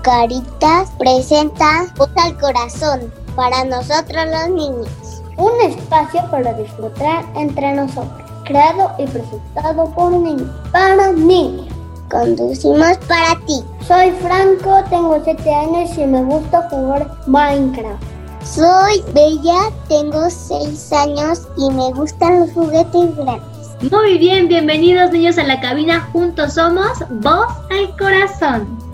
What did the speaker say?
Caritas presenta Voz al Corazón para nosotros los niños. Un espacio para disfrutar entre nosotros, creado y presentado por niños, para niños. Conducimos para ti. Soy Franco, tengo 7 años y me gusta jugar Minecraft. Soy Bella, tengo 6 años y me gustan los juguetes grandes. Muy bien, bienvenidos niños a la cabina. Juntos somos Voz al Corazón.